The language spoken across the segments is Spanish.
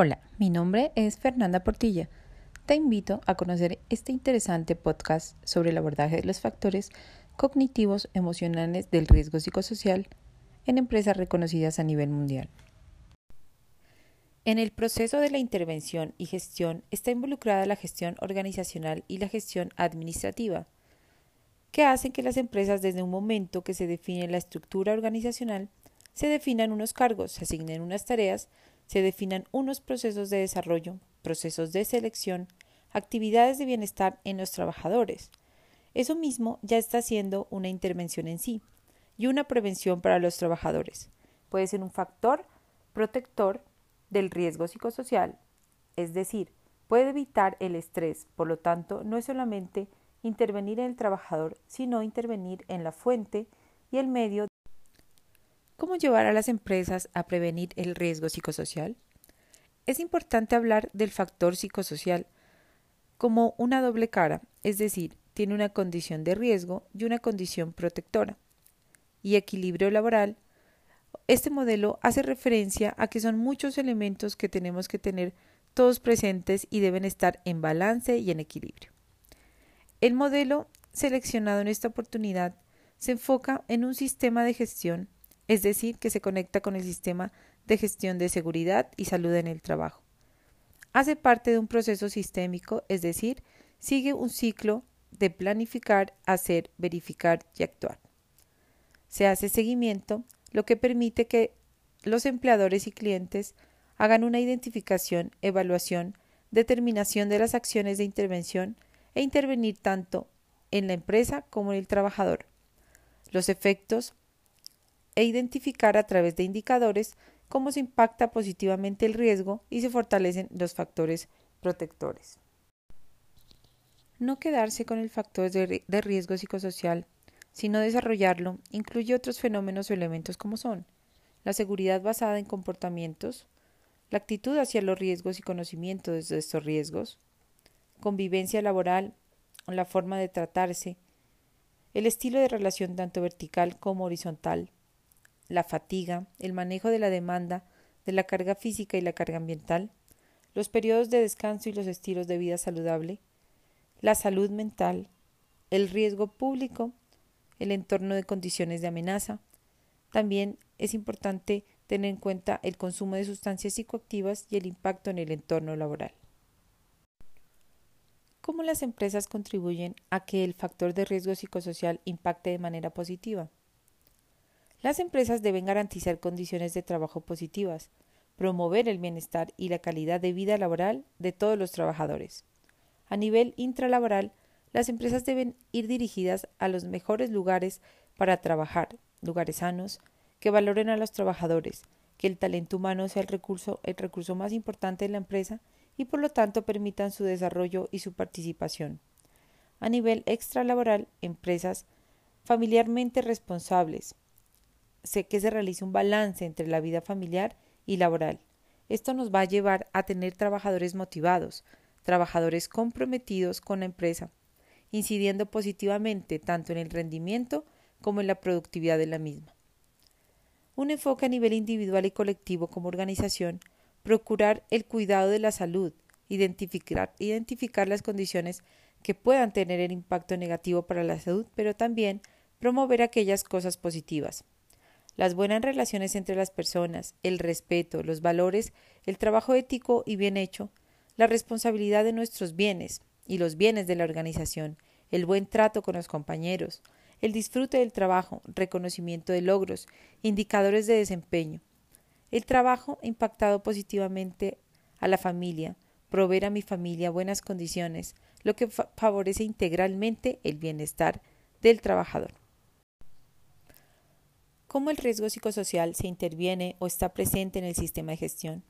Hola, mi nombre es Fernanda Portilla. Te invito a conocer este interesante podcast sobre el abordaje de los factores cognitivos emocionales del riesgo psicosocial en empresas reconocidas a nivel mundial. En el proceso de la intervención y gestión está involucrada la gestión organizacional y la gestión administrativa, que hacen que las empresas desde un momento que se define la estructura organizacional se definan unos cargos, se asignen unas tareas, se definan unos procesos de desarrollo, procesos de selección, actividades de bienestar en los trabajadores. Eso mismo ya está siendo una intervención en sí y una prevención para los trabajadores. Puede ser un factor protector del riesgo psicosocial, es decir, puede evitar el estrés, por lo tanto, no es solamente intervenir en el trabajador, sino intervenir en la fuente y el medio ¿Cómo llevar a las empresas a prevenir el riesgo psicosocial? Es importante hablar del factor psicosocial como una doble cara, es decir, tiene una condición de riesgo y una condición protectora. Y equilibrio laboral. Este modelo hace referencia a que son muchos elementos que tenemos que tener todos presentes y deben estar en balance y en equilibrio. El modelo seleccionado en esta oportunidad se enfoca en un sistema de gestión es decir, que se conecta con el sistema de gestión de seguridad y salud en el trabajo. Hace parte de un proceso sistémico, es decir, sigue un ciclo de planificar, hacer, verificar y actuar. Se hace seguimiento, lo que permite que los empleadores y clientes hagan una identificación, evaluación, determinación de las acciones de intervención e intervenir tanto en la empresa como en el trabajador. Los efectos e identificar a través de indicadores cómo se impacta positivamente el riesgo y se fortalecen los factores protectores. No quedarse con el factor de, riesgo psicosocial, sino desarrollarlo, incluye otros fenómenos o elementos como son la seguridad basada en comportamientos, la actitud hacia los riesgos y conocimiento de estos riesgos, convivencia laboral, la forma de tratarse, el estilo de relación tanto vertical como horizontal, la fatiga, el manejo de la demanda, de la carga física y la carga ambiental, los periodos de descanso y los estilos de vida saludable, la salud mental, el riesgo público, el entorno de condiciones de amenaza. También es importante tener en cuenta el consumo de sustancias psicoactivas y el impacto en el entorno laboral. ¿Cómo las empresas contribuyen a que el factor de riesgo psicosocial impacte de manera positiva? Las empresas deben garantizar condiciones de trabajo positivas, promover el bienestar y la calidad de vida laboral de todos los trabajadores. A nivel intralaboral, las empresas deben ir dirigidas a los mejores lugares para trabajar, lugares sanos, que valoren a los trabajadores, que el talento humano sea el recurso, el recurso más importante de la empresa y por lo tanto permitan su desarrollo y su participación. A nivel extralaboral, empresas familiarmente responsables, sé que se realice un balance entre la vida familiar y laboral. Esto nos va a llevar a tener trabajadores motivados, trabajadores comprometidos con la empresa, incidiendo positivamente tanto en el rendimiento como en la productividad de la misma. Un enfoque a nivel individual y colectivo como organización, procurar el cuidado de la salud, identificar, identificar las condiciones que puedan tener el impacto negativo para la salud, pero también promover aquellas cosas positivas las buenas relaciones entre las personas, el respeto, los valores, el trabajo ético y bien hecho, la responsabilidad de nuestros bienes y los bienes de la organización, el buen trato con los compañeros, el disfrute del trabajo, reconocimiento de logros, indicadores de desempeño. El trabajo impactado positivamente a la familia, proveer a mi familia buenas condiciones, lo que favorece integralmente el bienestar del trabajador cómo el riesgo psicosocial se interviene o está presente en el sistema de gestión.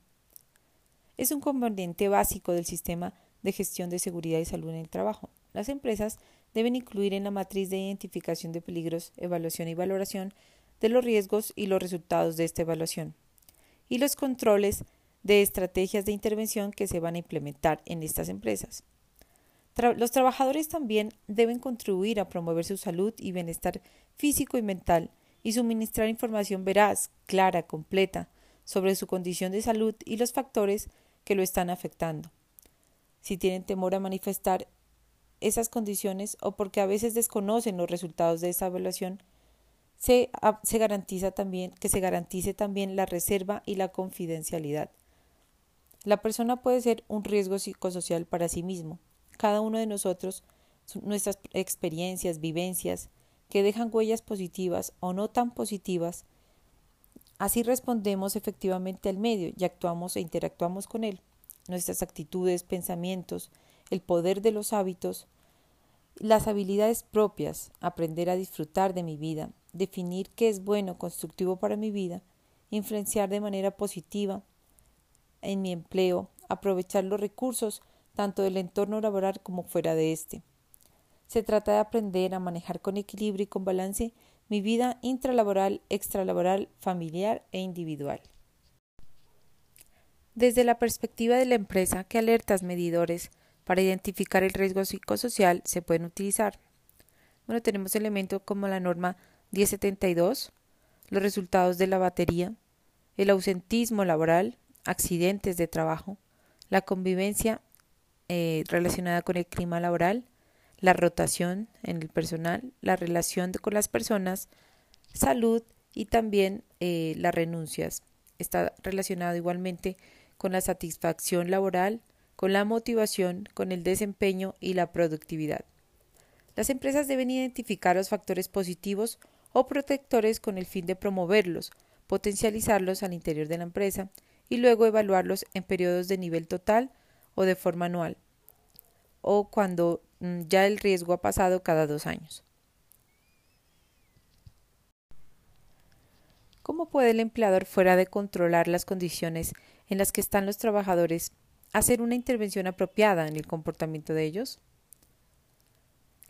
Es un componente básico del sistema de gestión de seguridad y salud en el trabajo. Las empresas deben incluir en la matriz de identificación de peligros, evaluación y valoración de los riesgos y los resultados de esta evaluación, y los controles de estrategias de intervención que se van a implementar en estas empresas. los trabajadores también deben contribuir a promover su salud y bienestar físico y mental y suministrar información veraz, clara, completa, sobre su condición de salud y los factores que lo están afectando. Si tienen temor a manifestar esas condiciones o porque a veces desconocen los resultados de esa evaluación, se, se, garantiza también que se garantice también la reserva y la confidencialidad. La persona puede ser un riesgo psicosocial para sí mismo. Cada uno de nosotros, nuestras experiencias, vivencias, que dejan huellas positivas o no tan positivas, así respondemos efectivamente al medio y actuamos e interactuamos con él. Nuestras actitudes, pensamientos, el poder de los hábitos, las habilidades propias, aprender a disfrutar de mi vida, definir qué es bueno, constructivo para mi vida, influenciar de manera positiva en mi empleo, aprovechar los recursos tanto del entorno laboral como fuera de éste. Se trata de aprender a manejar con equilibrio y con balance mi vida intralaboral, extralaboral, familiar e individual. Desde la perspectiva de la empresa, ¿qué alertas medidores para identificar el riesgo psicosocial se pueden utilizar? Bueno, tenemos elementos como la norma 1072, los resultados de la batería, el ausentismo laboral, accidentes de trabajo, la convivencia eh, relacionada con el clima laboral, la rotación en el personal, la relación con las personas, salud y también eh, las renuncias. Está relacionado igualmente con la satisfacción laboral, con la motivación, con el desempeño y la productividad. Las empresas deben identificar los factores positivos o protectores con el fin de promoverlos, potencializarlos al interior de la empresa y luego evaluarlos en periodos de nivel total o de forma anual, o cuando mm, ya el riesgo ha pasado cada dos años. ¿Cómo puede el empleador, fuera de controlar las condiciones en las que están los trabajadores, hacer una intervención apropiada en el comportamiento de ellos?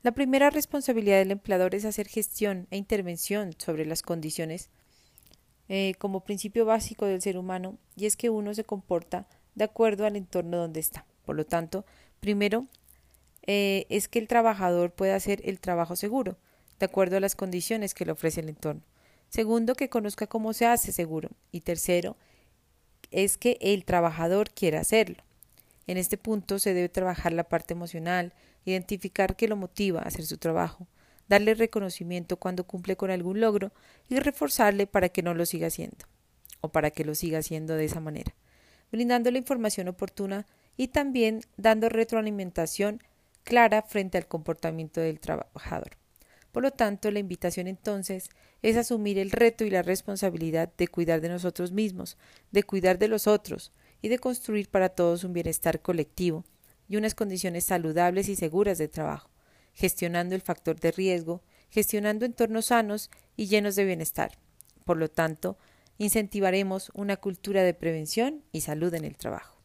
La primera responsabilidad del empleador es hacer gestión e intervención sobre las condiciones eh, como principio básico del ser humano y es que uno se comporta de acuerdo al entorno donde está. Por lo tanto, primero eh, es que el trabajador pueda hacer el trabajo seguro, de acuerdo a las condiciones que le ofrece el entorno. Segundo, que conozca cómo se hace seguro. Y tercero, es que el trabajador quiera hacerlo. En este punto se debe trabajar la parte emocional, identificar qué lo motiva a hacer su trabajo, darle reconocimiento cuando cumple con algún logro y reforzarle para que no lo siga haciendo, o para que lo siga haciendo de esa manera, brindando la información oportuna y también dando retroalimentación clara frente al comportamiento del trabajador. Por lo tanto, la invitación entonces es asumir el reto y la responsabilidad de cuidar de nosotros mismos, de cuidar de los otros y de construir para todos un bienestar colectivo y unas condiciones saludables y seguras de trabajo, gestionando el factor de riesgo, gestionando entornos sanos y llenos de bienestar. Por lo tanto, incentivaremos una cultura de prevención y salud en el trabajo.